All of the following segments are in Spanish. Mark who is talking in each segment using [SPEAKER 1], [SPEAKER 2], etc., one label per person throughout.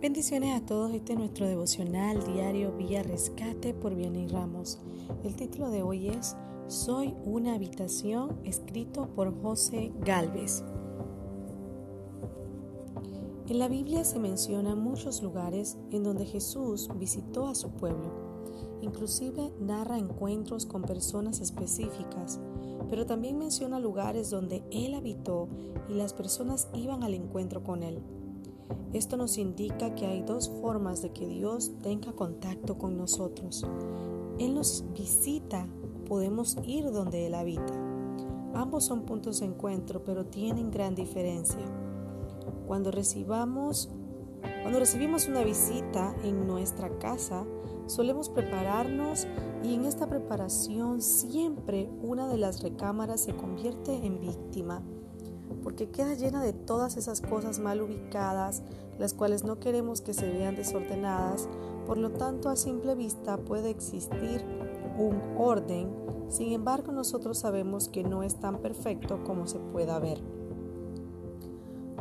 [SPEAKER 1] Bendiciones a todos, este es nuestro devocional diario Vía Rescate por Vianney Ramos. El título de hoy es Soy una habitación, escrito por José Galvez. En la Biblia se mencionan muchos lugares en donde Jesús visitó a su pueblo. Inclusive narra encuentros con personas específicas, pero también menciona lugares donde Él habitó y las personas iban al encuentro con Él. Esto nos indica que hay dos formas de que Dios tenga contacto con nosotros. Él nos visita, podemos ir donde Él habita. Ambos son puntos de encuentro, pero tienen gran diferencia. Cuando recibamos cuando recibimos una visita en nuestra casa, solemos prepararnos y en esta preparación siempre una de las recámaras se convierte en víctima porque queda llena de todas esas cosas mal ubicadas, las cuales no queremos que se vean desordenadas, por lo tanto a simple vista puede existir un orden, sin embargo nosotros sabemos que no es tan perfecto como se pueda ver.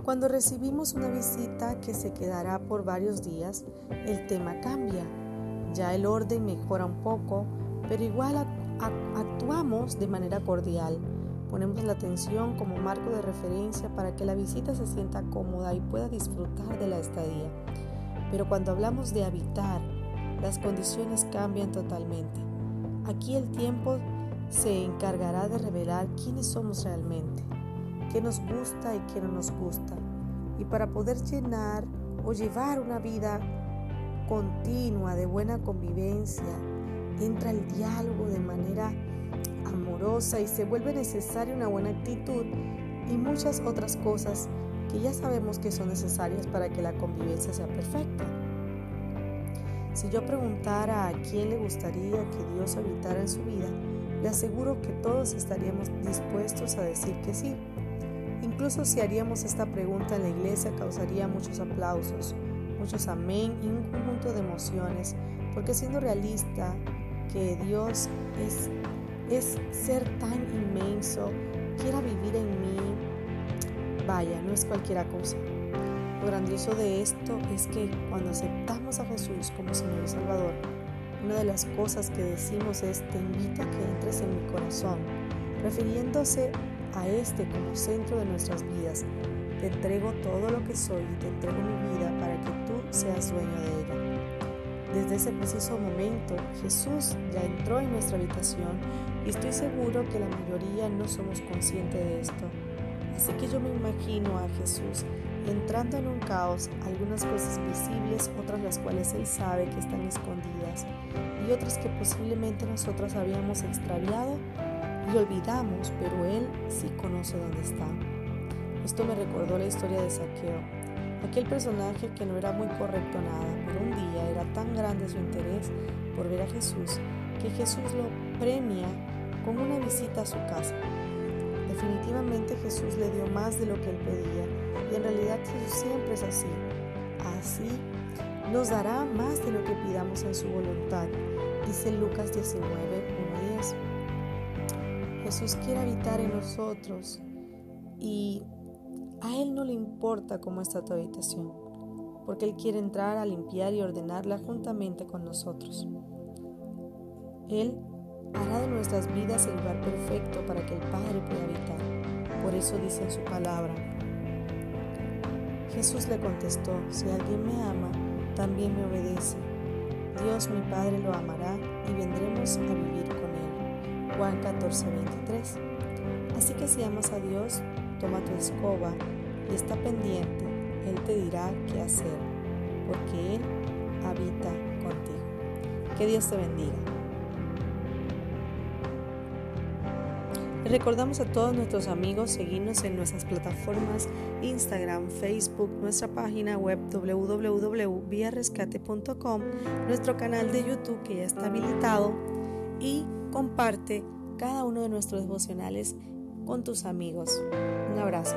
[SPEAKER 1] Cuando recibimos una visita que se quedará por varios días, el tema cambia. Ya el orden mejora un poco, pero igual actuamos de manera cordial Ponemos la atención como marco de referencia para que la visita se sienta cómoda y pueda disfrutar de la estadía. Pero cuando hablamos de habitar, las condiciones cambian totalmente. Aquí el tiempo se encargará de revelar quiénes somos realmente, qué nos gusta y qué no nos gusta. Y para poder llenar o llevar una vida continua de buena convivencia, entra el diálogo de manera y se vuelve necesaria una buena actitud y muchas otras cosas que ya sabemos que son necesarias para que la convivencia sea perfecta. Si yo preguntara a quién le gustaría que Dios habitara en su vida, le aseguro que todos estaríamos dispuestos a decir que sí. Incluso si haríamos esta pregunta en la iglesia causaría muchos aplausos, muchos amén y un conjunto de emociones, porque siendo realista que Dios es es ser tan inmenso, quiera vivir en mí. Vaya, no es cualquier cosa. Lo grandioso de esto es que cuando aceptamos a Jesús como Señor y Salvador, una de las cosas que decimos es, te invito a que entres en mi corazón, refiriéndose a este como centro de nuestras vidas. Te entrego todo lo que soy y te entrego mi vida para que tú seas dueño de ella. Desde ese preciso momento, Jesús ya entró en nuestra habitación y estoy seguro que la mayoría no somos conscientes de esto. Así que yo me imagino a Jesús entrando en un caos, algunas cosas visibles, otras las cuales Él sabe que están escondidas y otras que posiblemente nosotros habíamos extraviado y olvidamos, pero Él sí conoce dónde están. Esto me recordó la historia de Saqueo aquel personaje que no era muy correcto nada, pero un día era tan grande su interés por ver a Jesús que Jesús lo premia con una visita a su casa. Definitivamente Jesús le dio más de lo que él pedía y en realidad Jesús siempre es así. Así nos dará más de lo que pidamos en su voluntad, dice Lucas 19, 1 10. Jesús quiere habitar en nosotros y a Él no le importa cómo está tu habitación, porque Él quiere entrar a limpiar y ordenarla juntamente con nosotros. Él hará de nuestras vidas el lugar perfecto para que el Padre pueda habitar. Por eso dice en su palabra. Jesús le contestó, si alguien me ama, también me obedece. Dios mi Padre lo amará y vendremos a vivir con él. Juan 14, 23. Así que si amas a Dios, toma tu escoba y está pendiente, Él te dirá qué hacer, porque Él habita contigo. Que Dios te bendiga. Recordamos a todos nuestros amigos seguirnos en nuestras plataformas Instagram, Facebook, nuestra página web www.viarescate.com, nuestro canal de YouTube que ya está habilitado y comparte cada uno de nuestros devocionales con tus amigos. Un abrazo.